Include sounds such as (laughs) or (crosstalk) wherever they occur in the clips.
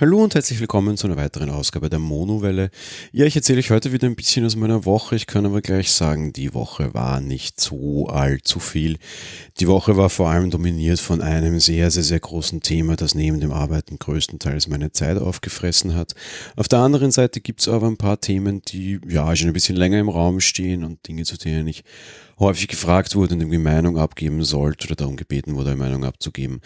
Hallo und herzlich willkommen zu einer weiteren Ausgabe der Monowelle. Ja, ich erzähle euch heute wieder ein bisschen aus meiner Woche. Ich kann aber gleich sagen, die Woche war nicht so allzu viel. Die Woche war vor allem dominiert von einem sehr, sehr, sehr großen Thema, das neben dem Arbeiten größtenteils meine Zeit aufgefressen hat. Auf der anderen Seite gibt es aber ein paar Themen, die ja schon ein bisschen länger im Raum stehen und Dinge, zu denen ich häufig gefragt wurde und irgendwie Meinung abgeben sollte oder darum gebeten wurde, eine Meinung abzugeben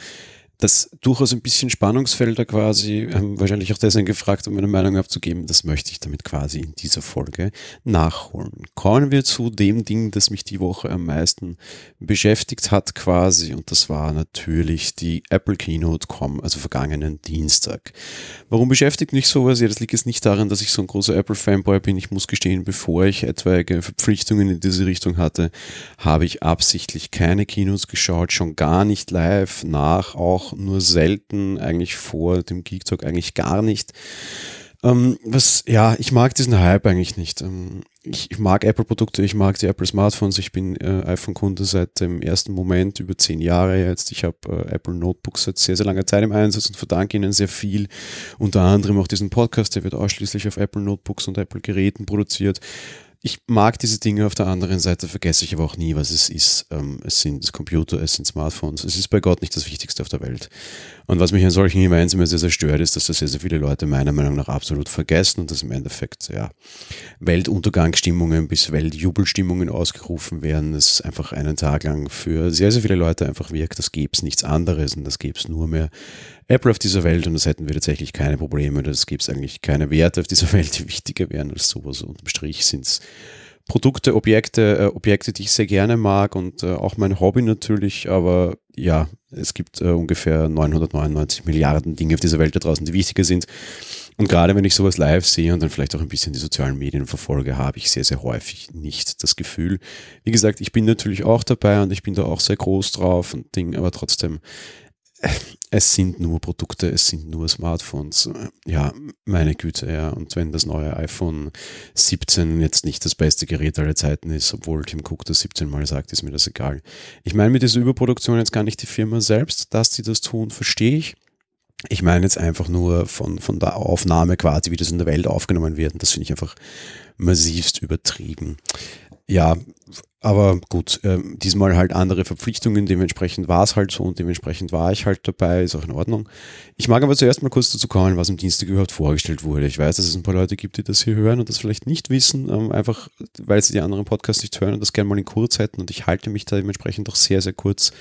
das durchaus ein bisschen Spannungsfelder quasi, haben wahrscheinlich auch deswegen gefragt, um meine Meinung abzugeben. Das möchte ich damit quasi in dieser Folge nachholen. Kommen wir zu dem Ding, das mich die Woche am meisten beschäftigt hat quasi und das war natürlich die Apple Keynote, also vergangenen Dienstag. Warum beschäftigt mich sowas? Ja, das liegt jetzt nicht daran, dass ich so ein großer Apple-Fanboy bin. Ich muss gestehen, bevor ich etwaige Verpflichtungen in diese Richtung hatte, habe ich absichtlich keine Keynotes geschaut, schon gar nicht live, nach auch nur selten, eigentlich vor dem Geek Talk eigentlich gar nicht. Ähm, was, ja, ich mag diesen Hype eigentlich nicht. Ähm, ich, ich, mag Apple-Produkte, ich mag die Apple Smartphones, ich bin äh, iPhone-Kunde seit dem ersten Moment, über zehn Jahre jetzt. Ich habe äh, Apple Notebooks seit sehr, sehr langer Zeit im Einsatz und verdanke ihnen sehr viel. Unter anderem auch diesen Podcast, der wird ausschließlich auf Apple Notebooks und Apple-Geräten produziert ich mag diese Dinge, auf der anderen Seite vergesse ich aber auch nie, was es ist. Ähm, es sind Computer, es sind Smartphones. Es ist bei Gott nicht das Wichtigste auf der Welt. Und was mich an solchen Events immer sehr, sehr stört, ist, dass das sehr, sehr viele Leute meiner Meinung nach absolut vergessen und dass im Endeffekt ja, Weltuntergangsstimmungen bis Weltjubelstimmungen ausgerufen werden. Es einfach einen Tag lang für sehr, sehr viele Leute einfach wirkt, das gäbe es nichts anderes und das gäbe es nur mehr Apple auf dieser Welt und das hätten wir tatsächlich keine Probleme. Das gibt es eigentlich keine Werte auf dieser (laughs) Welt, die wichtiger wären als sowas. Unterm Strich sind es Produkte, Objekte, äh, Objekte, die ich sehr gerne mag und äh, auch mein Hobby natürlich, aber ja, es gibt äh, ungefähr 999 Milliarden Dinge auf dieser Welt da draußen, die wichtiger sind. Und gerade wenn ich sowas live sehe und dann vielleicht auch ein bisschen die sozialen Medien verfolge, habe ich sehr, sehr häufig nicht das Gefühl. Wie gesagt, ich bin natürlich auch dabei und ich bin da auch sehr groß drauf und Ding, aber trotzdem, es sind nur Produkte, es sind nur Smartphones. Ja, meine Güte, ja. Und wenn das neue iPhone 17 jetzt nicht das beste Gerät aller Zeiten ist, obwohl Tim Cook das 17 Mal sagt, ist mir das egal. Ich meine mit dieser Überproduktion jetzt gar nicht die Firma selbst, dass sie das tun, verstehe ich. Ich meine jetzt einfach nur von, von der Aufnahme quasi, wie das in der Welt aufgenommen wird. Und das finde ich einfach massivst übertrieben. Ja, aber gut, äh, diesmal halt andere Verpflichtungen, dementsprechend war es halt so und dementsprechend war ich halt dabei, ist auch in Ordnung. Ich mag aber zuerst mal kurz dazu kommen, was am Dienstag überhaupt vorgestellt wurde. Ich weiß, dass es ein paar Leute gibt, die das hier hören und das vielleicht nicht wissen, ähm, einfach weil sie die anderen Podcasts nicht hören und das gerne mal in kurz hätten und ich halte mich da dementsprechend auch sehr, sehr kurz.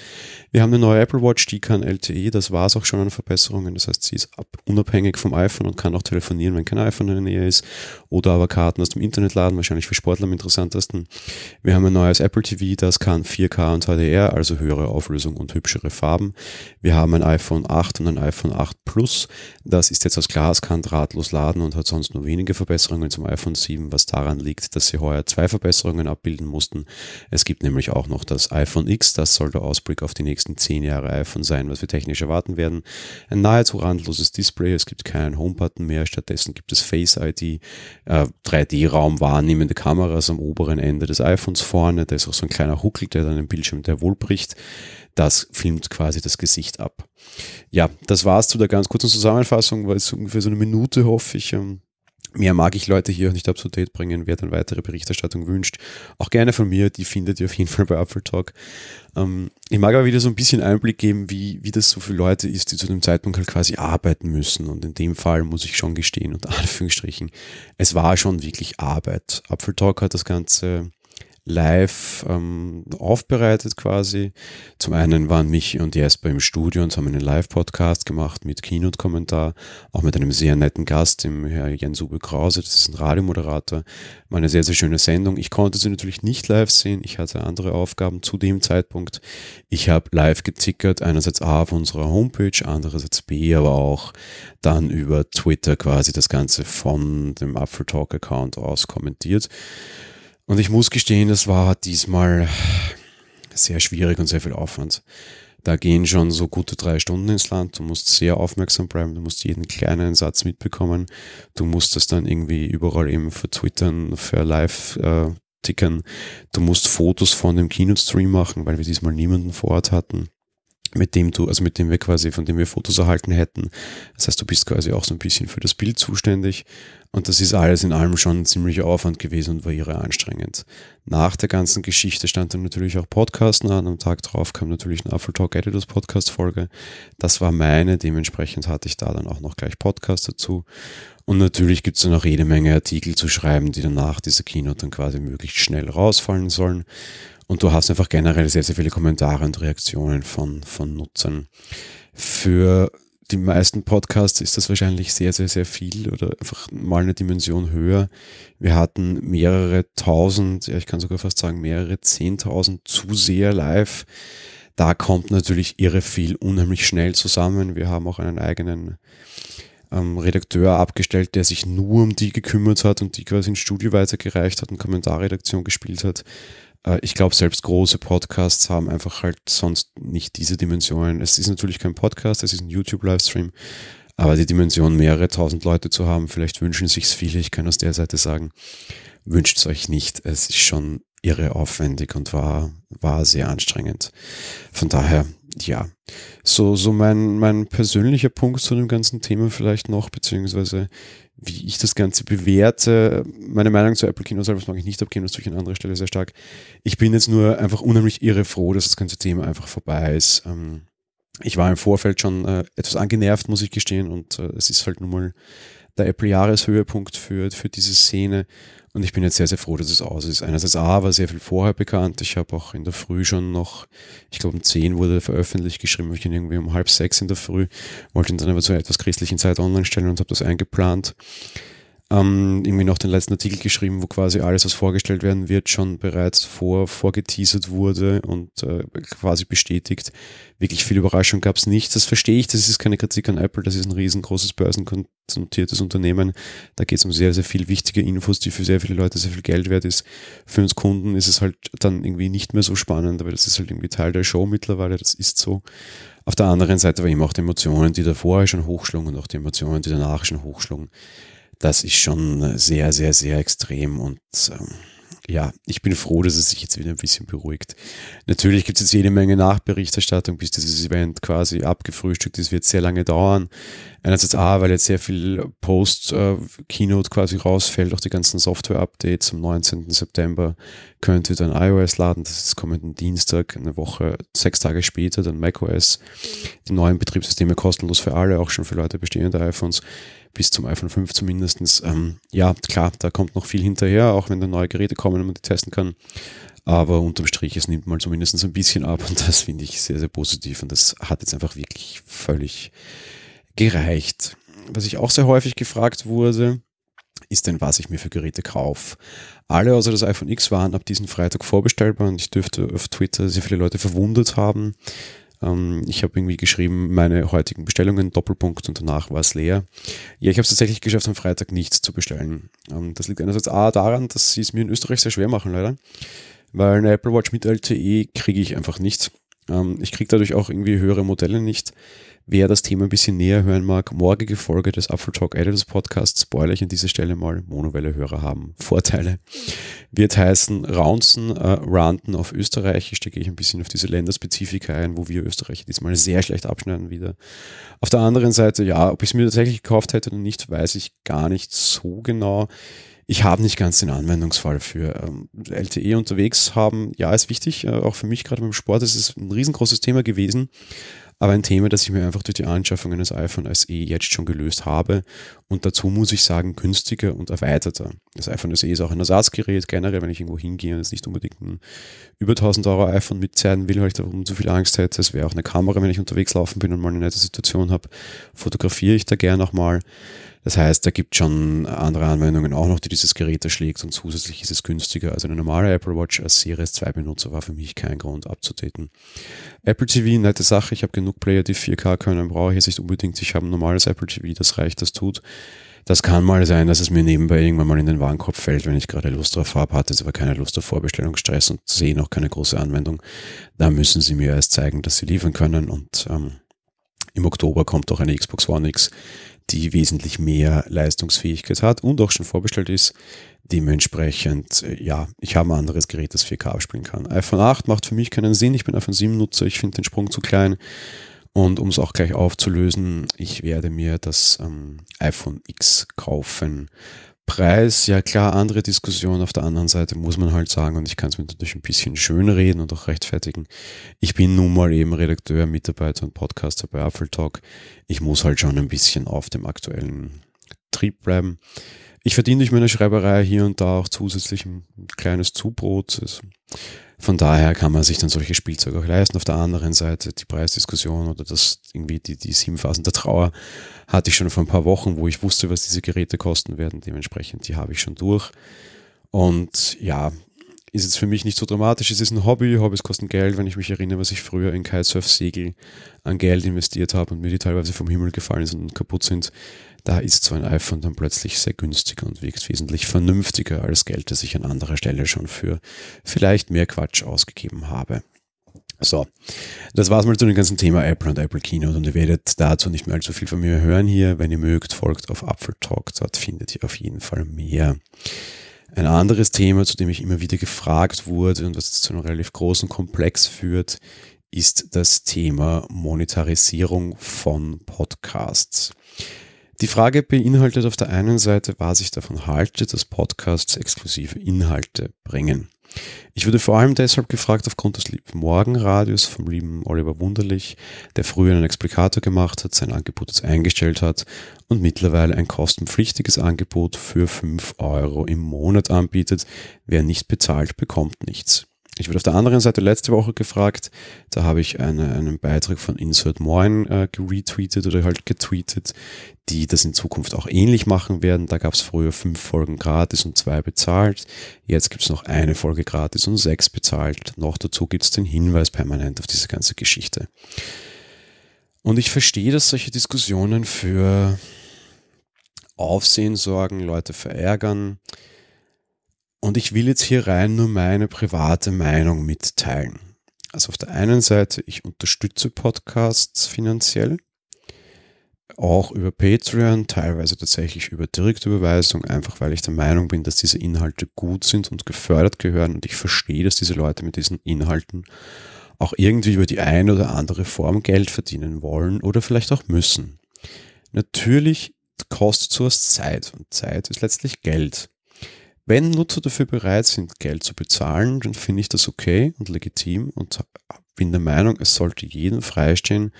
Wir haben eine neue Apple Watch, die kann LTE, das war es auch schon an Verbesserungen, das heißt, sie ist ab, unabhängig vom iPhone und kann auch telefonieren, wenn kein iPhone in der Nähe ist oder aber Karten aus dem Internet laden, wahrscheinlich für Sportler am interessantesten. Wir haben eine neue neues Apple TV, das kann 4K und HDR, also höhere Auflösung und hübschere Farben. Wir haben ein iPhone 8 und ein iPhone 8 Plus. Das ist jetzt aus Glas, kann drahtlos laden und hat sonst nur wenige Verbesserungen zum iPhone 7, was daran liegt, dass sie heuer zwei Verbesserungen abbilden mussten. Es gibt nämlich auch noch das iPhone X, das soll der Ausblick auf die nächsten 10 Jahre iPhone sein, was wir technisch erwarten werden. Ein nahezu randloses Display, es gibt keinen Home-Button mehr, stattdessen gibt es Face ID, äh, 3D-Raum wahrnehmende Kameras am oberen Ende des iPhones vorne vorne, da ist auch so ein kleiner Huckel, der dann im Bildschirm der wohl bricht. Das filmt quasi das Gesicht ab. Ja, das war's zu der ganz kurzen Zusammenfassung, weil es ungefähr so eine Minute, hoffe ich. Ähm, mehr mag ich Leute hier auch nicht up to date bringen. Wer dann weitere Berichterstattung wünscht, auch gerne von mir, die findet ihr auf jeden Fall bei Apple Talk. Ähm, ich mag aber wieder so ein bisschen Einblick geben, wie, wie das so für Leute ist, die zu dem Zeitpunkt halt quasi arbeiten müssen. Und in dem Fall muss ich schon gestehen, unter (laughs) Anführungsstrichen, es war schon wirklich Arbeit. Apple Talk hat das Ganze live ähm, aufbereitet quasi. Zum einen waren mich und Jesper im Studio und haben einen Live-Podcast gemacht mit Keynote-Kommentar, auch mit einem sehr netten Gast, dem Herr Jens Uwe Krause, das ist ein Radiomoderator. War eine sehr, sehr schöne Sendung. Ich konnte sie natürlich nicht live sehen, ich hatte andere Aufgaben zu dem Zeitpunkt. Ich habe live gezickert, einerseits A auf unserer Homepage, andererseits B, aber auch dann über Twitter quasi das Ganze von dem Apfel Talk Account aus kommentiert. Und ich muss gestehen, das war diesmal sehr schwierig und sehr viel Aufwand. Da gehen schon so gute drei Stunden ins Land. Du musst sehr aufmerksam bleiben. Du musst jeden kleinen Satz mitbekommen. Du musst das dann irgendwie überall eben vertwittern, für live äh, tickern. Du musst Fotos von dem Keynote-Stream machen, weil wir diesmal niemanden vor Ort hatten mit dem du, also mit dem wir quasi, von dem wir Fotos erhalten hätten. Das heißt, du bist quasi auch so ein bisschen für das Bild zuständig. Und das ist alles in allem schon ein ziemlicher Aufwand gewesen und war irre anstrengend. Nach der ganzen Geschichte stand dann natürlich auch Podcasten an. Am Tag drauf kam natürlich eine Apple Talk Editors Podcast Folge. Das war meine. Dementsprechend hatte ich da dann auch noch gleich Podcast dazu. Und natürlich gibt es dann auch jede Menge Artikel zu schreiben, die danach dieser Keynote dann quasi möglichst schnell rausfallen sollen. Und du hast einfach generell sehr, sehr viele Kommentare und Reaktionen von, von Nutzern. Für die meisten Podcasts ist das wahrscheinlich sehr, sehr, sehr viel oder einfach mal eine Dimension höher. Wir hatten mehrere tausend, ja, ich kann sogar fast sagen mehrere zehntausend Zuseher live. Da kommt natürlich irre viel unheimlich schnell zusammen. Wir haben auch einen eigenen ähm, Redakteur abgestellt, der sich nur um die gekümmert hat und die quasi ins Studio weitergereicht hat und Kommentarredaktion gespielt hat. Äh, ich glaube, selbst große Podcasts haben einfach halt sonst nicht diese Dimensionen. Es ist natürlich kein Podcast, es ist ein YouTube-Livestream, aber die Dimension, mehrere tausend Leute zu haben, vielleicht wünschen sich's viele, ich kann aus der Seite sagen, wünscht es euch nicht. Es ist schon irre aufwendig und war, war sehr anstrengend. Von daher, ja, so, so mein, mein persönlicher Punkt zu dem ganzen Thema vielleicht noch, beziehungsweise wie ich das Ganze bewerte. Meine Meinung zu Apple Kino selbst mag ich nicht abgeben, das tue ich an anderer Stelle sehr stark. Ich bin jetzt nur einfach unheimlich irre froh, dass das ganze Thema einfach vorbei ist. Ähm, ich war im Vorfeld schon äh, etwas angenervt, muss ich gestehen, und äh, es ist halt nun mal der Apple-Jahreshöhepunkt für, für diese Szene. Und ich bin jetzt sehr, sehr froh, dass es aus ist. Einerseits A war sehr viel vorher bekannt. Ich habe auch in der Früh schon noch, ich glaube um 10 wurde veröffentlicht, geschrieben, ich ihn irgendwie um halb sechs in der Früh, wollte ihn dann aber zu einer etwas christlichen Zeit online stellen und habe das eingeplant ähm, irgendwie noch den letzten Artikel geschrieben, wo quasi alles, was vorgestellt werden wird, schon bereits vor, vorgeteasert wurde und äh, quasi bestätigt. Wirklich viel Überraschung gab es nicht. Das verstehe ich, das ist keine Kritik an Apple, das ist ein riesengroßes börsennotiertes Unternehmen. Da geht es um sehr, sehr viel wichtige Infos, die für sehr viele Leute sehr viel Geld wert ist. Für uns Kunden ist es halt dann irgendwie nicht mehr so spannend, aber das ist halt irgendwie Teil der Show mittlerweile, das ist so. Auf der anderen Seite war eben auch die Emotionen, die davor schon hochschlugen und auch die Emotionen, die danach schon hochschlugen das ist schon sehr, sehr, sehr extrem und ähm, ja, ich bin froh, dass es sich jetzt wieder ein bisschen beruhigt. Natürlich gibt es jetzt jede Menge Nachberichterstattung, bis dieses Event quasi abgefrühstückt ist, wird sehr lange dauern. Einerseits A, weil jetzt sehr viel Post-Keynote quasi rausfällt, auch die ganzen Software-Updates am 19. September könnt ihr dann iOS laden, das ist kommenden Dienstag, eine Woche, sechs Tage später, dann macOS. Die neuen Betriebssysteme kostenlos für alle, auch schon für Leute bestehende iPhones bis zum iPhone 5 zumindest. Ähm, ja, klar, da kommt noch viel hinterher, auch wenn da neue Geräte kommen und man die testen kann. Aber unterm Strich, es nimmt mal zumindest ein bisschen ab und das finde ich sehr, sehr positiv und das hat jetzt einfach wirklich völlig gereicht. Was ich auch sehr häufig gefragt wurde, ist denn, was ich mir für Geräte kaufe. Alle außer das iPhone X waren ab diesem Freitag vorbestellbar und ich dürfte auf Twitter sehr viele Leute verwundert haben, ähm, ich habe irgendwie geschrieben, meine heutigen Bestellungen, Doppelpunkt und danach war es leer. Ja, ich habe es tatsächlich geschafft, am Freitag nichts zu bestellen. Ähm, das liegt einerseits A daran, dass sie es mir in Österreich sehr schwer machen, leider. Weil eine Apple Watch mit LTE kriege ich einfach nicht. Ähm, ich kriege dadurch auch irgendwie höhere Modelle nicht. Wer das Thema ein bisschen näher hören mag, morgige Folge des Apple Talk Editors Podcasts, spoiler ich an dieser Stelle mal, Monowelle-Hörer haben Vorteile, wird heißen Raunzen, äh, Ranten auf Österreichisch, da gehe ich ein bisschen auf diese Länderspezifika ein, wo wir Österreicher diesmal sehr schlecht abschneiden wieder. Auf der anderen Seite, ja, ob ich es mir tatsächlich gekauft hätte oder nicht, weiß ich gar nicht so genau. Ich habe nicht ganz den Anwendungsfall für ähm, LTE unterwegs haben. Ja, ist wichtig, äh, auch für mich gerade beim Sport. ist Es ein riesengroßes Thema gewesen aber ein Thema, das ich mir einfach durch die Anschaffung eines iPhone SE jetzt schon gelöst habe. Und dazu muss ich sagen, günstiger und erweiterter. Das iPhone SE ist auch ein Ersatzgerät, generell, wenn ich irgendwo hingehe und jetzt nicht unbedingt ein über 1000 Euro iPhone mitzeigen will, weil ich darum zu viel Angst hätte. Es wäre auch eine Kamera, wenn ich unterwegs laufen bin und mal eine nette Situation habe, fotografiere ich da gerne auch mal. Das heißt, da gibt schon andere Anwendungen auch noch, die dieses Gerät erschlägt und zusätzlich ist es günstiger. Also eine normale Apple Watch als Series 2 Benutzer war für mich kein Grund abzudaten. Apple TV, nette Sache. Ich habe genug Player, die 4K können, brauche ich jetzt nicht unbedingt. Ich habe ein normales Apple TV, das reicht, das tut. Das kann mal sein, dass es mir nebenbei irgendwann mal in den Warenkorb fällt, wenn ich gerade Lust drauf habe, hatte aber keine Lust auf Vorbestellungsstress und sehe noch keine große Anwendung. Da müssen sie mir erst zeigen, dass sie liefern können und ähm, im Oktober kommt auch eine Xbox One X die wesentlich mehr Leistungsfähigkeit hat und auch schon vorbestellt ist. Dementsprechend, äh, ja, ich habe ein anderes Gerät, das 4K abspielen kann. iPhone 8 macht für mich keinen Sinn. Ich bin iPhone 7 Nutzer. Ich finde den Sprung zu klein. Und um es auch gleich aufzulösen, ich werde mir das ähm, iPhone X kaufen. Preis, ja klar, andere Diskussion. Auf der anderen Seite muss man halt sagen, und ich kann es mir natürlich ein bisschen schön reden und auch rechtfertigen. Ich bin nun mal eben Redakteur, Mitarbeiter und Podcaster bei Apple Talk. Ich muss halt schon ein bisschen auf dem aktuellen Trieb bleiben. Ich verdiene durch meine Schreiberei hier und da auch zusätzlich ein kleines Zubrot. Also von daher kann man sich dann solche Spielzeuge auch leisten. Auf der anderen Seite die Preisdiskussion oder das irgendwie die, die sieben Phasen der Trauer hatte ich schon vor ein paar Wochen, wo ich wusste, was diese Geräte kosten werden. Dementsprechend, die habe ich schon durch. Und ja, ist jetzt für mich nicht so dramatisch. Es ist ein Hobby. Hobbys kosten Geld. Wenn ich mich erinnere, was ich früher in Kitesurf-Segel an Geld investiert habe und mir die teilweise vom Himmel gefallen sind und kaputt sind, da ist so ein iPhone dann plötzlich sehr günstig und wirkt wesentlich vernünftiger als Geld, das ich an anderer Stelle schon für vielleicht mehr Quatsch ausgegeben habe. So, das war's mal zu dem ganzen Thema Apple und Apple Keynote und ihr werdet dazu nicht mehr allzu viel von mir hören hier. Wenn ihr mögt, folgt auf Apple Talk, dort findet ihr auf jeden Fall mehr. Ein anderes Thema, zu dem ich immer wieder gefragt wurde und was zu einem relativ großen Komplex führt, ist das Thema Monetarisierung von Podcasts. Die Frage beinhaltet auf der einen Seite, was ich davon halte, dass Podcasts exklusive Inhalte bringen. Ich wurde vor allem deshalb gefragt aufgrund des lieben Morgenradios vom lieben Oliver Wunderlich, der früher einen Explikator gemacht hat, sein Angebot jetzt eingestellt hat und mittlerweile ein kostenpflichtiges Angebot für 5 Euro im Monat anbietet. Wer nicht bezahlt, bekommt nichts. Ich wurde auf der anderen Seite letzte Woche gefragt, da habe ich eine, einen Beitrag von Insert Moin äh, geretweetet oder halt getweetet, die das in Zukunft auch ähnlich machen werden. Da gab es früher fünf Folgen gratis und zwei bezahlt. Jetzt gibt es noch eine Folge gratis und sechs bezahlt. Noch dazu gibt es den Hinweis permanent auf diese ganze Geschichte. Und ich verstehe, dass solche Diskussionen für Aufsehen sorgen, Leute verärgern. Und ich will jetzt hier rein nur meine private Meinung mitteilen. Also auf der einen Seite, ich unterstütze Podcasts finanziell, auch über Patreon, teilweise tatsächlich über Direktüberweisung, einfach weil ich der Meinung bin, dass diese Inhalte gut sind und gefördert gehören und ich verstehe, dass diese Leute mit diesen Inhalten auch irgendwie über die eine oder andere Form Geld verdienen wollen oder vielleicht auch müssen. Natürlich kostet sowas Zeit und Zeit ist letztlich Geld. Wenn Nutzer dafür bereit sind, Geld zu bezahlen, dann finde ich das okay und legitim und bin der Meinung, es sollte jedem freistehen,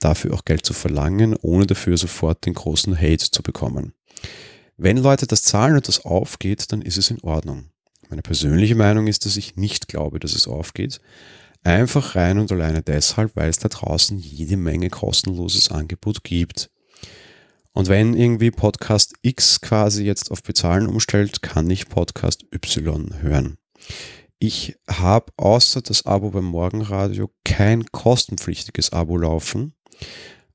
dafür auch Geld zu verlangen, ohne dafür sofort den großen Hate zu bekommen. Wenn Leute das zahlen und das aufgeht, dann ist es in Ordnung. Meine persönliche Meinung ist, dass ich nicht glaube, dass es aufgeht. Einfach rein und alleine deshalb, weil es da draußen jede Menge kostenloses Angebot gibt. Und wenn irgendwie Podcast X quasi jetzt auf Bezahlen umstellt, kann ich Podcast Y hören. Ich habe außer das Abo beim Morgenradio kein kostenpflichtiges Abo laufen.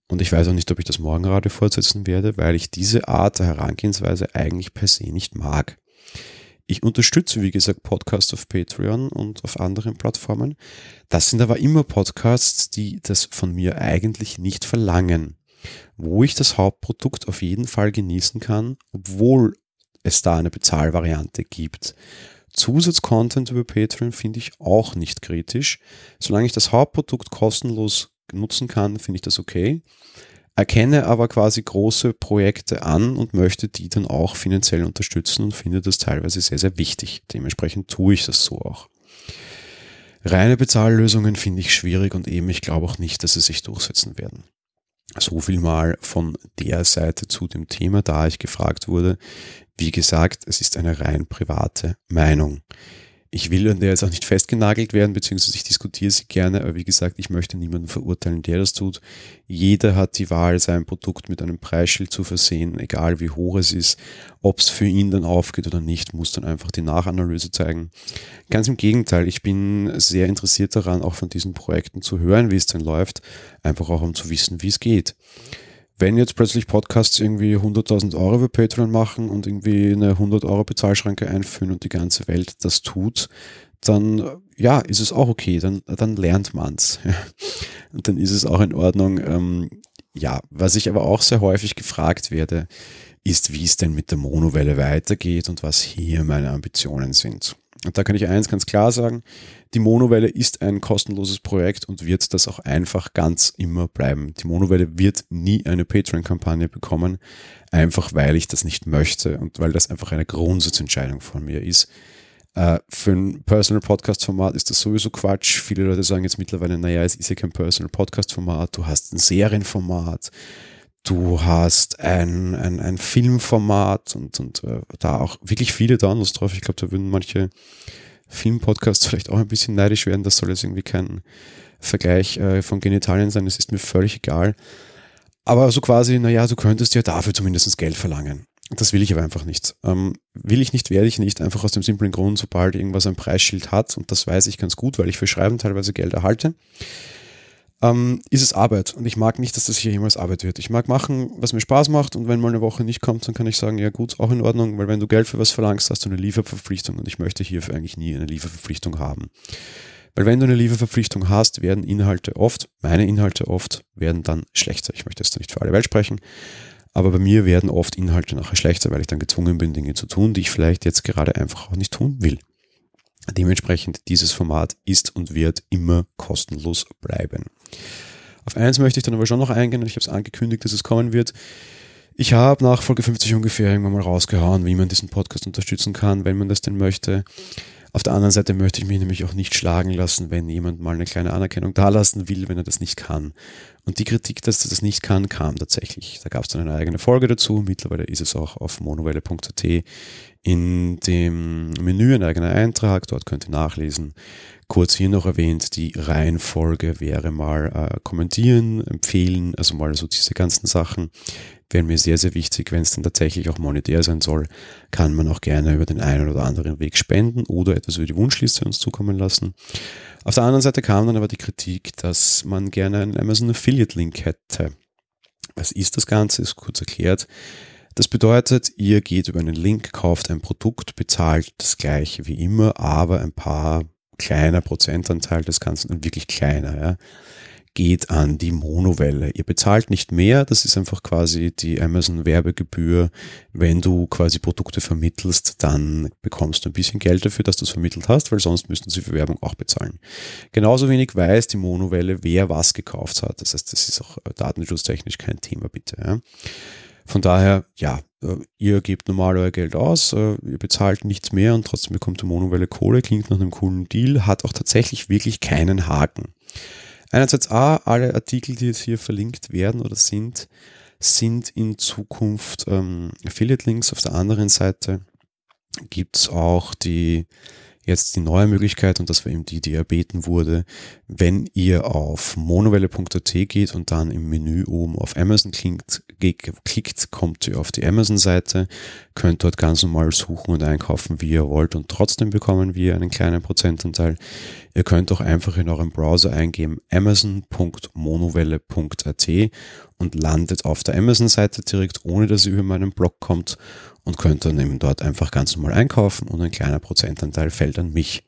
Und ich weiß auch nicht, ob ich das Morgenradio fortsetzen werde, weil ich diese Art der Herangehensweise eigentlich per se nicht mag. Ich unterstütze, wie gesagt, Podcasts auf Patreon und auf anderen Plattformen. Das sind aber immer Podcasts, die das von mir eigentlich nicht verlangen wo ich das Hauptprodukt auf jeden Fall genießen kann, obwohl es da eine Bezahlvariante gibt. Zusatzcontent über Patreon finde ich auch nicht kritisch. Solange ich das Hauptprodukt kostenlos nutzen kann, finde ich das okay. Erkenne aber quasi große Projekte an und möchte die dann auch finanziell unterstützen und finde das teilweise sehr, sehr wichtig. Dementsprechend tue ich das so auch. Reine Bezahllösungen finde ich schwierig und eben ich glaube auch nicht, dass sie sich durchsetzen werden. So viel mal von der Seite zu dem Thema, da ich gefragt wurde. Wie gesagt, es ist eine rein private Meinung. Ich will an der jetzt auch nicht festgenagelt werden, beziehungsweise ich diskutiere sie gerne, aber wie gesagt, ich möchte niemanden verurteilen, der das tut. Jeder hat die Wahl, sein Produkt mit einem Preisschild zu versehen, egal wie hoch es ist. Ob es für ihn dann aufgeht oder nicht, muss dann einfach die Nachanalyse zeigen. Ganz im Gegenteil, ich bin sehr interessiert daran, auch von diesen Projekten zu hören, wie es denn läuft, einfach auch um zu wissen, wie es geht wenn jetzt plötzlich Podcasts irgendwie 100.000 Euro über Patreon machen und irgendwie eine 100 Euro Bezahlschranke einführen und die ganze Welt das tut, dann ja, ist es auch okay, dann, dann lernt man's. (laughs) und dann ist es auch in Ordnung. Ähm, ja, was ich aber auch sehr häufig gefragt werde, ist, wie es denn mit der Monowelle weitergeht und was hier meine Ambitionen sind. Und da kann ich eins ganz klar sagen, die Monowelle ist ein kostenloses Projekt und wird das auch einfach ganz immer bleiben. Die Monowelle wird nie eine Patreon-Kampagne bekommen, einfach weil ich das nicht möchte und weil das einfach eine Grundsatzentscheidung von mir ist. Äh, für ein Personal Podcast Format ist das sowieso Quatsch. Viele Leute sagen jetzt mittlerweile, naja, es ist ja kein Personal Podcast Format, du hast ein Serienformat, du hast ein, ein, ein Filmformat und, und äh, da auch wirklich viele Downloads drauf. Ich glaube, da würden manche Filmpodcasts vielleicht auch ein bisschen neidisch werden. Das soll jetzt irgendwie kein Vergleich äh, von Genitalien sein, es ist mir völlig egal. Aber so quasi, naja, du könntest ja dafür zumindest Geld verlangen. Das will ich aber einfach nicht. Ähm, will ich nicht, werde ich nicht, einfach aus dem simplen Grund, sobald irgendwas ein Preisschild hat, und das weiß ich ganz gut, weil ich für Schreiben teilweise Geld erhalte, ähm, ist es Arbeit. Und ich mag nicht, dass das hier jemals Arbeit wird. Ich mag machen, was mir Spaß macht, und wenn mal eine Woche nicht kommt, dann kann ich sagen, ja gut, auch in Ordnung, weil wenn du Geld für was verlangst, hast du eine Lieferverpflichtung und ich möchte hierfür eigentlich nie eine Lieferverpflichtung haben. Weil wenn du eine Lieferverpflichtung hast, werden Inhalte oft, meine Inhalte oft, werden dann schlechter. Ich möchte jetzt nicht für alle Welt sprechen, aber bei mir werden oft Inhalte nachher schlechter, weil ich dann gezwungen bin, Dinge zu tun, die ich vielleicht jetzt gerade einfach auch nicht tun will. Dementsprechend, dieses Format ist und wird immer kostenlos bleiben. Auf eins möchte ich dann aber schon noch eingehen, ich habe es angekündigt, dass es kommen wird. Ich habe nach Folge 50 ungefähr irgendwann mal rausgehauen, wie man diesen Podcast unterstützen kann, wenn man das denn möchte. Auf der anderen Seite möchte ich mich nämlich auch nicht schlagen lassen, wenn jemand mal eine kleine Anerkennung dalassen will, wenn er das nicht kann. Und die Kritik, dass er das nicht kann, kam tatsächlich. Da gab es dann eine eigene Folge dazu. Mittlerweile ist es auch auf monowelle.at in dem Menü ein eigener Eintrag. Dort könnt ihr nachlesen. Kurz hier noch erwähnt, die Reihenfolge wäre mal äh, kommentieren, empfehlen, also mal so diese ganzen Sachen wäre mir sehr, sehr wichtig, wenn es dann tatsächlich auch monetär sein soll, kann man auch gerne über den einen oder anderen Weg spenden oder etwas über die Wunschliste uns zukommen lassen. Auf der anderen Seite kam dann aber die Kritik, dass man gerne einen Amazon Affiliate Link hätte. Was ist das Ganze? Ist kurz erklärt. Das bedeutet, ihr geht über einen Link, kauft ein Produkt, bezahlt das gleiche wie immer, aber ein paar kleiner Prozentanteil des Ganzen und wirklich kleiner. Ja geht an die Monowelle. Ihr bezahlt nicht mehr, das ist einfach quasi die Amazon Werbegebühr. Wenn du quasi Produkte vermittelst, dann bekommst du ein bisschen Geld dafür, dass du es vermittelt hast, weil sonst müssten sie für Werbung auch bezahlen. Genauso wenig weiß die Monowelle, wer was gekauft hat. Das heißt, das ist auch datenschutztechnisch kein Thema, bitte. Ja. Von daher, ja, äh, ihr gebt normal euer Geld aus, äh, ihr bezahlt nichts mehr und trotzdem bekommt die Monowelle Kohle, klingt nach einem coolen Deal, hat auch tatsächlich wirklich keinen Haken. Einerseits A, alle Artikel, die jetzt hier verlinkt werden oder sind, sind in Zukunft ähm, Affiliate-Links. Auf der anderen Seite gibt es auch die jetzt die neue Möglichkeit, und das war eben die, die erbeten wurde, wenn ihr auf monowelle.at geht und dann im Menü oben auf Amazon klickt, klickt kommt ihr auf die Amazon-Seite, könnt dort ganz normal suchen und einkaufen, wie ihr wollt und trotzdem bekommen wir einen kleinen Prozentanteil. Ihr könnt auch einfach in eurem Browser eingeben amazon.monowelle.at und landet auf der Amazon-Seite direkt, ohne dass ihr über meinen Blog kommt und könnt dann eben dort einfach ganz normal einkaufen und ein kleiner Prozentanteil fällt an mich.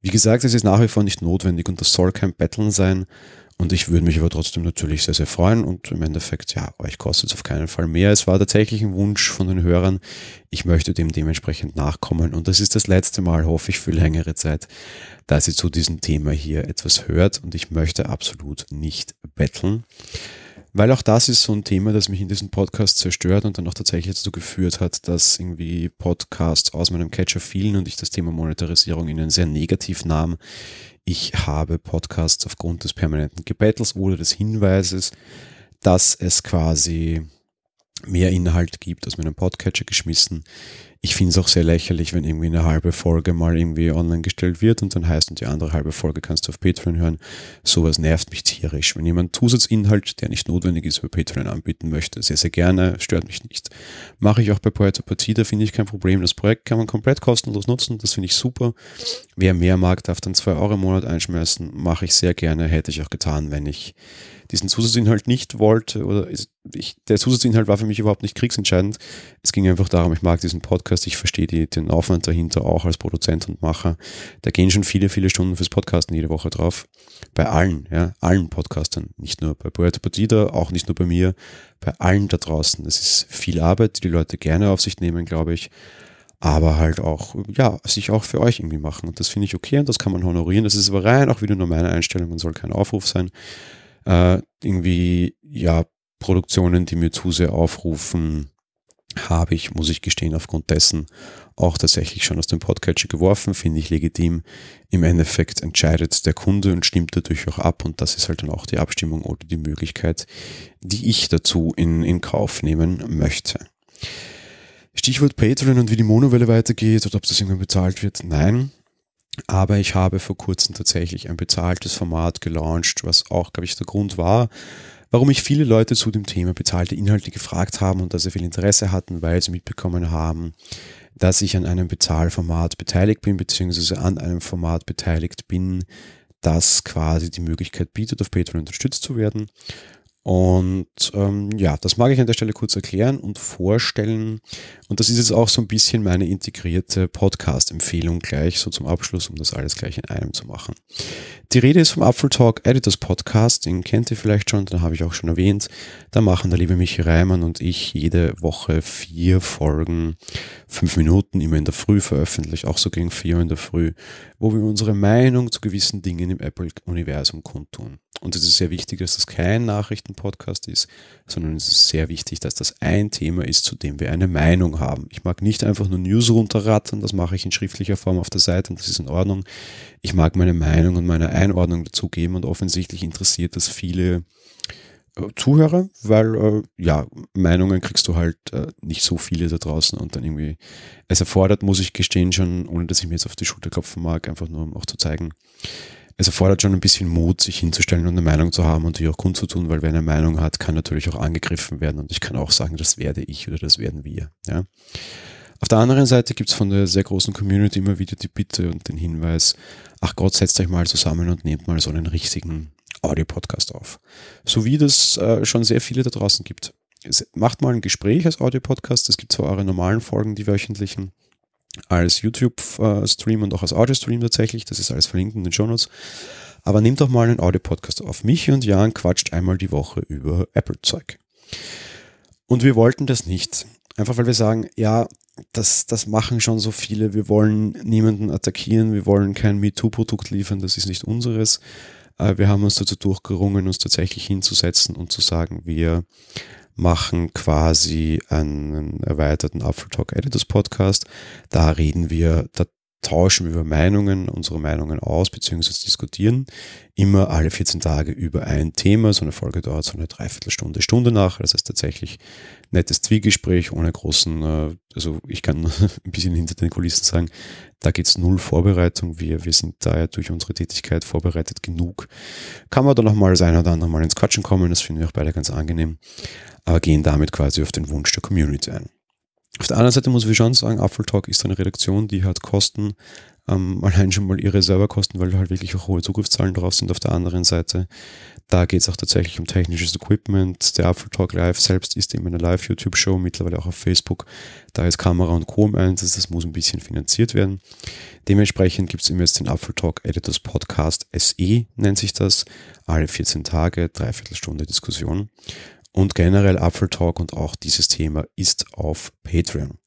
Wie gesagt, es ist nach wie vor nicht notwendig und das soll kein Betteln sein. Und ich würde mich aber trotzdem natürlich sehr, sehr freuen. Und im Endeffekt, ja, euch kostet es auf keinen Fall mehr. Es war tatsächlich ein Wunsch von den Hörern. Ich möchte dem dementsprechend nachkommen. Und das ist das letzte Mal, hoffe ich, für längere Zeit, dass ihr zu diesem Thema hier etwas hört. Und ich möchte absolut nicht betteln. Weil auch das ist so ein Thema, das mich in diesem Podcast zerstört und dann auch tatsächlich dazu geführt hat, dass irgendwie Podcasts aus meinem Catcher fielen und ich das Thema Monetarisierung ihnen sehr negativ nahm. Ich habe Podcasts aufgrund des permanenten Gebettels oder des Hinweises, dass es quasi mehr Inhalt gibt, aus meinem Podcatcher geschmissen ich finde es auch sehr lächerlich, wenn irgendwie eine halbe Folge mal irgendwie online gestellt wird und dann heißt, und die andere halbe Folge kannst du auf Patreon hören. Sowas nervt mich tierisch. Wenn jemand Zusatzinhalt, der nicht notwendig ist, über Patreon anbieten möchte, sehr, sehr gerne, stört mich nicht. Mache ich auch bei Poeta Partie, da finde ich kein Problem. Das Projekt kann man komplett kostenlos nutzen, das finde ich super. Wer mehr mag, darf dann zwei Euro im Monat einschmeißen. Mache ich sehr gerne, hätte ich auch getan, wenn ich diesen Zusatzinhalt nicht wollte oder ich, der Zusatzinhalt war für mich überhaupt nicht kriegsentscheidend. Es ging einfach darum, ich mag diesen Podcast Podcast. Ich verstehe die, den Aufwand dahinter auch als Produzent und Macher. Da gehen schon viele, viele Stunden fürs Podcasten jede Woche drauf. Bei allen, ja, allen Podcastern. Nicht nur bei Puerto Partida, auch nicht nur bei mir, bei allen da draußen. Das ist viel Arbeit, die die Leute gerne auf sich nehmen, glaube ich. Aber halt auch, ja, sich auch für euch irgendwie machen. Und das finde ich okay und das kann man honorieren. Das ist aber rein auch wieder nur meine Einstellung und soll kein Aufruf sein. Äh, irgendwie, ja, Produktionen, die mir zu sehr aufrufen, habe ich, muss ich gestehen, aufgrund dessen auch tatsächlich schon aus dem Podcatcher geworfen, finde ich legitim. Im Endeffekt entscheidet der Kunde und stimmt dadurch auch ab und das ist halt dann auch die Abstimmung oder die Möglichkeit, die ich dazu in, in Kauf nehmen möchte. Stichwort Patreon und wie die Monowelle weitergeht oder ob das irgendwann bezahlt wird, nein. Aber ich habe vor kurzem tatsächlich ein bezahltes Format gelauncht, was auch, glaube ich, der Grund war, warum mich viele Leute zu dem Thema bezahlte Inhalte gefragt haben und dass sie viel Interesse hatten, weil sie mitbekommen haben, dass ich an einem Bezahlformat beteiligt bin, beziehungsweise an einem Format beteiligt bin, das quasi die Möglichkeit bietet, auf Patreon unterstützt zu werden. Und ähm, ja, das mag ich an der Stelle kurz erklären und vorstellen. Und das ist jetzt auch so ein bisschen meine integrierte Podcast-Empfehlung gleich so zum Abschluss, um das alles gleich in einem zu machen. Die Rede ist vom Apfel Talk Editors Podcast, den kennt ihr vielleicht schon, den habe ich auch schon erwähnt. Da machen der liebe Michi Reimann und ich jede Woche vier Folgen, fünf Minuten, immer in der Früh veröffentlicht, auch so gegen vier in der Früh, wo wir unsere Meinung zu gewissen Dingen im Apple-Universum kundtun. Und es ist sehr wichtig, dass das kein Nachrichtenpodcast ist, sondern es ist sehr wichtig, dass das ein Thema ist, zu dem wir eine Meinung haben. Ich mag nicht einfach nur News runterrattern, das mache ich in schriftlicher Form auf der Seite und das ist in Ordnung. Ich mag meine Meinung und meine Einordnung dazu geben und offensichtlich interessiert das viele äh, Zuhörer, weil äh, ja, Meinungen kriegst du halt äh, nicht so viele da draußen und dann irgendwie, es erfordert, muss ich gestehen, schon, ohne dass ich mir jetzt auf die Schulter klopfen mag, einfach nur um auch zu zeigen, es erfordert schon ein bisschen Mut, sich hinzustellen und eine Meinung zu haben und die auch kundzutun, weil wer eine Meinung hat, kann natürlich auch angegriffen werden und ich kann auch sagen, das werde ich oder das werden wir. Ja. Auf der anderen Seite gibt es von der sehr großen Community immer wieder die Bitte und den Hinweis, ach Gott, setzt euch mal zusammen und nehmt mal so einen richtigen Audio-Podcast auf. So wie das äh, schon sehr viele da draußen gibt. Macht mal ein Gespräch als Audio-Podcast. Es gibt zwar eure normalen Folgen, die wöchentlichen, als YouTube-Stream und auch als Audio-Stream tatsächlich. Das ist alles verlinkt in den Show Notes. Aber nehmt doch mal einen Audio-Podcast auf. Mich und Jan quatscht einmal die Woche über Apple-Zeug. Und wir wollten das nicht. Einfach weil wir sagen, ja, das, das machen schon so viele. Wir wollen niemanden attackieren. Wir wollen kein MeToo-Produkt liefern. Das ist nicht unseres. Äh, wir haben uns dazu durchgerungen, uns tatsächlich hinzusetzen und zu sagen, wir machen quasi einen erweiterten Apfel Talk Editors Podcast. Da reden wir, da tauschen wir über Meinungen, unsere Meinungen aus, beziehungsweise diskutieren immer alle 14 Tage über ein Thema. So eine Folge dauert so eine Dreiviertelstunde, Stunde nach. Das heißt tatsächlich nettes Zwiegespräch ohne großen, äh, also ich kann (laughs) ein bisschen hinter den Kulissen sagen, da geht's null Vorbereitung. Wir, wir sind da ja durch unsere Tätigkeit vorbereitet genug. Kann man da noch mal das eine oder andere Mal ins Quatschen kommen, das finden wir auch beide ganz angenehm, aber gehen damit quasi auf den Wunsch der Community ein. Auf der anderen Seite muss ich schon sagen, Apfeltalk ist eine Redaktion, die hat Kosten, ähm, allein schon mal ihre Serverkosten, weil halt wirklich auch hohe Zugriffszahlen drauf sind. Auf der anderen Seite, da geht es auch tatsächlich um technisches Equipment. Der Apfeltalk Live selbst ist eben eine Live-YouTube-Show, mittlerweile auch auf Facebook. Da ist Kamera und Co. im Einsatz, das muss ein bisschen finanziert werden. Dementsprechend gibt es immer jetzt den Apfeltalk Editors Podcast SE, nennt sich das. Alle 14 Tage, dreiviertel Stunde Diskussion. Und generell Apfel Talk und auch dieses Thema ist auf Patreon.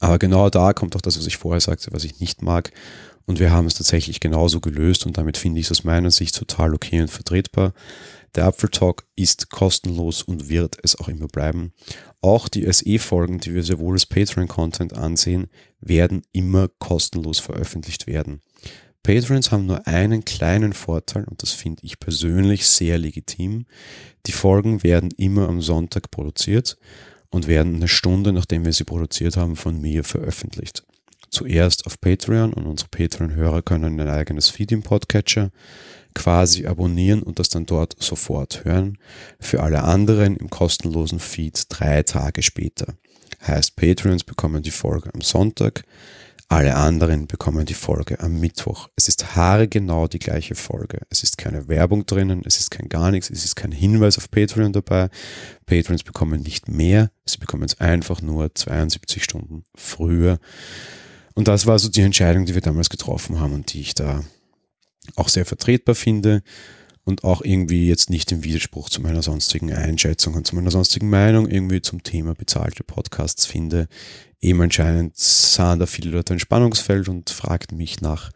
Aber genau da kommt auch das, was ich vorher sagte, was ich nicht mag. Und wir haben es tatsächlich genauso gelöst und damit finde ich es aus meiner Sicht total okay und vertretbar. Der Apfel Talk ist kostenlos und wird es auch immer bleiben. Auch die SE-Folgen, die wir sehr wohl als Patreon-Content ansehen, werden immer kostenlos veröffentlicht werden. Patrons haben nur einen kleinen Vorteil und das finde ich persönlich sehr legitim. Die Folgen werden immer am Sonntag produziert und werden eine Stunde, nachdem wir sie produziert haben, von mir veröffentlicht. Zuerst auf Patreon und unsere Patreon-Hörer können ein eigenes Feed im Podcatcher quasi abonnieren und das dann dort sofort hören. Für alle anderen im kostenlosen Feed drei Tage später. Heißt, Patreons bekommen die Folge am Sonntag, Alle anderen bekommen die Folge am Mittwoch. Es ist haargenau die gleiche Folge. Es ist keine Werbung drinnen, es ist kein gar nichts, es ist kein Hinweis auf Patreon dabei. Patrons bekommen nicht mehr, sie bekommen es einfach nur 72 Stunden früher. Und das war so die Entscheidung, die wir damals getroffen haben und die ich da auch sehr vertretbar finde und auch irgendwie jetzt nicht im Widerspruch zu meiner sonstigen Einschätzung und zu meiner sonstigen Meinung irgendwie zum Thema bezahlte Podcasts finde. Eben anscheinend sahen da viele Leute ein Spannungsfeld und fragten mich nach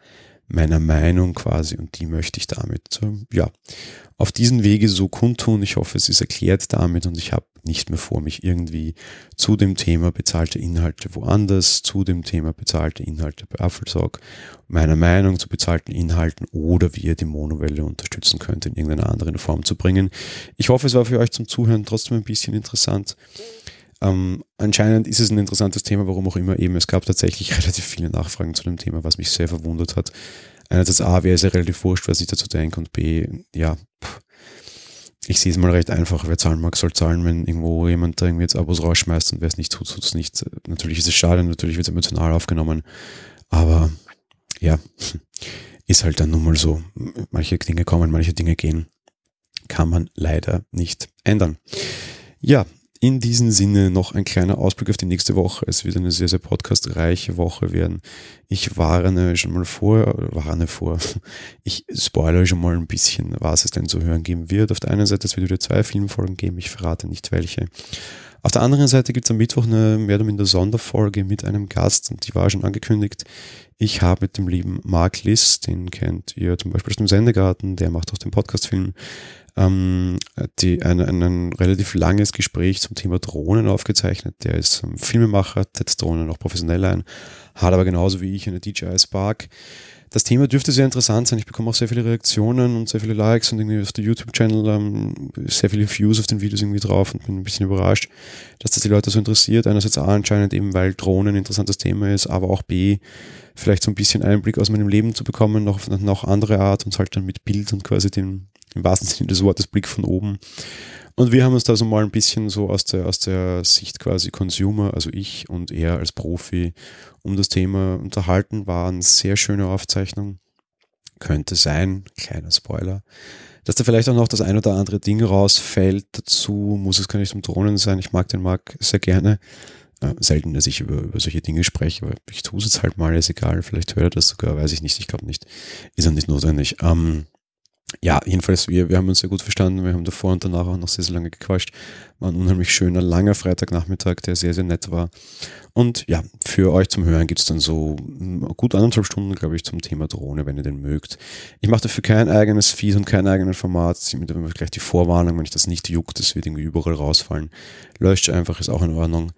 meiner Meinung quasi und die möchte ich damit, ja, auf diesen Wege so kundtun. Ich hoffe, es ist erklärt damit und ich habe nicht mehr vor, mich irgendwie zu dem Thema bezahlte Inhalte woanders, zu dem Thema bezahlte Inhalte bei Apfelsorg, meiner Meinung zu bezahlten Inhalten oder wie ihr die Monowelle unterstützen könnt, in irgendeiner anderen Form zu bringen. Ich hoffe, es war für euch zum Zuhören trotzdem ein bisschen interessant. Ähm, anscheinend ist es ein interessantes Thema, warum auch immer eben. Es gab tatsächlich (laughs) relativ viele Nachfragen zu dem Thema, was mich sehr verwundert hat einerseits A, wäre es ja relativ wurscht, was ich dazu denke und B, ja, ich sehe es mal recht einfach, wer zahlen mag, soll zahlen, wenn irgendwo jemand da irgendwie jetzt Abos rausschmeißt und wer es nicht tut, tut es nicht. Natürlich ist es schade, natürlich wird es emotional aufgenommen, aber ja, (laughs) ist halt dann nun mal so. Manche Dinge kommen, manche Dinge gehen. Kann man leider nicht ändern. Ja, in diesem Sinne noch ein kleiner Ausblick auf die nächste Woche. Es wird eine sehr, sehr podcastreiche Woche werden. Ich warne schon mal vor, warne vor, (laughs) ich spoilere schon mal ein bisschen, was es denn zu hören geben wird. Auf der einen Seite, es wird wieder zwei Filmfolgen geben, ich verrate nicht welche. Auf der anderen Seite gibt es am Mittwoch eine mehr oder minder Sonderfolge mit einem Gast und die war schon angekündigt. Ich habe mit dem lieben Mark Liss, den kennt ihr zum Beispiel aus dem Sendegarten, der macht auch den Podcastfilm, ähm, die, ein, ein relativ langes Gespräch zum Thema Drohnen aufgezeichnet. Der ist ähm, Filmemacher, setzt Drohnen auch professionell ein, hat aber genauso wie ich eine DJI Spark. Das Thema dürfte sehr interessant sein. Ich bekomme auch sehr viele Reaktionen und sehr viele Likes und irgendwie auf der YouTube-Channel ähm, sehr viele Views auf den Videos irgendwie drauf und bin ein bisschen überrascht, dass das die Leute so interessiert. Einerseits A, anscheinend eben, weil Drohnen ein interessantes Thema ist, aber auch B, vielleicht so ein bisschen Einblick aus meinem Leben zu bekommen, noch, noch andere Art und halt dann mit Bild und quasi den, im wahrsten Sinne des Wortes Blick von oben. Und wir haben uns da so mal ein bisschen so aus der, aus der Sicht quasi Consumer, also ich und er als Profi, um das Thema unterhalten. War eine sehr schöne Aufzeichnung. Könnte sein, kleiner Spoiler, dass da vielleicht auch noch das ein oder andere Ding rausfällt. Dazu muss es gar nicht um Drohnen sein. Ich mag den Marc sehr gerne. Äh, selten, dass ich über, über solche Dinge spreche, aber ich tue es jetzt halt mal, ist egal. Vielleicht hört er das sogar, weiß ich nicht. Ich glaube nicht. Ist er nicht notwendig. Ähm, ja, jedenfalls, wir, wir haben uns sehr gut verstanden. Wir haben davor und danach auch noch sehr, sehr lange gequatscht. War ein unheimlich schöner, langer Freitagnachmittag, der sehr, sehr nett war. Und ja, für euch zum Hören gibt's dann so hm, gut anderthalb Stunden, glaube ich, zum Thema Drohne, wenn ihr den mögt. Ich mache dafür kein eigenes Feed und kein eigenes Format. Ich mir gleich die Vorwarnung, wenn ich das nicht juckt, das wird irgendwie überall rausfallen. Löscht einfach, ist auch in Ordnung.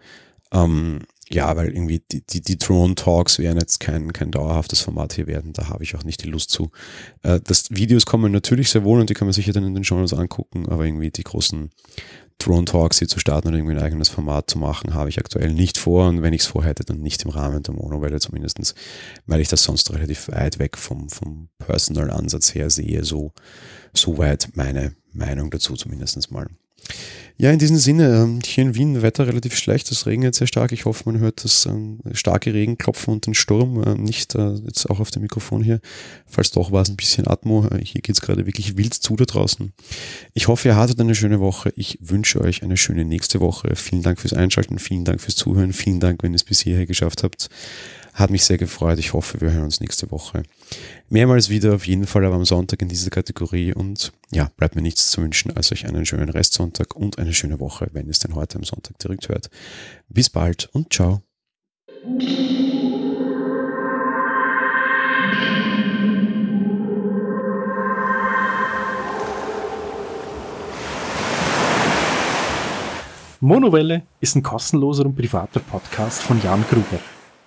Ähm, ja, weil irgendwie die, die, die Drone-Talks werden jetzt kein, kein dauerhaftes Format hier werden. Da habe ich auch nicht die Lust zu. Äh, das Videos kommen natürlich sehr wohl und die kann man sicher dann in den Journals angucken, aber irgendwie die großen Drone-Talks hier zu starten oder irgendwie ein eigenes Format zu machen, habe ich aktuell nicht vor. Und wenn ich es vorhätte, dann nicht im Rahmen der Monowelle zumindestens, weil ich das sonst relativ weit weg vom, vom Personal-Ansatz her sehe. So, so weit meine Meinung dazu zumindestens mal. Ja, in diesem Sinne, ähm, hier in Wien Wetter relativ schlecht, es regnet sehr stark. Ich hoffe, man hört das ähm, starke Regenklopfen und den Sturm äh, nicht äh, jetzt auch auf dem Mikrofon hier. Falls doch war es ein bisschen Atmo. Äh, hier geht es gerade wirklich wild zu da draußen. Ich hoffe, ihr hattet eine schöne Woche. Ich wünsche euch eine schöne nächste Woche. Vielen Dank fürs Einschalten, vielen Dank fürs Zuhören, vielen Dank, wenn ihr es bis hierher geschafft habt. Hat mich sehr gefreut. Ich hoffe, wir hören uns nächste Woche. Mehrmals wieder, auf jeden Fall aber am Sonntag in dieser Kategorie. Und ja, bleibt mir nichts zu wünschen, als euch einen schönen Restsonntag und eine schöne Woche, wenn ihr es denn heute am Sonntag direkt hört. Bis bald und ciao. Monowelle ist ein kostenloser und privater Podcast von Jan Gruber.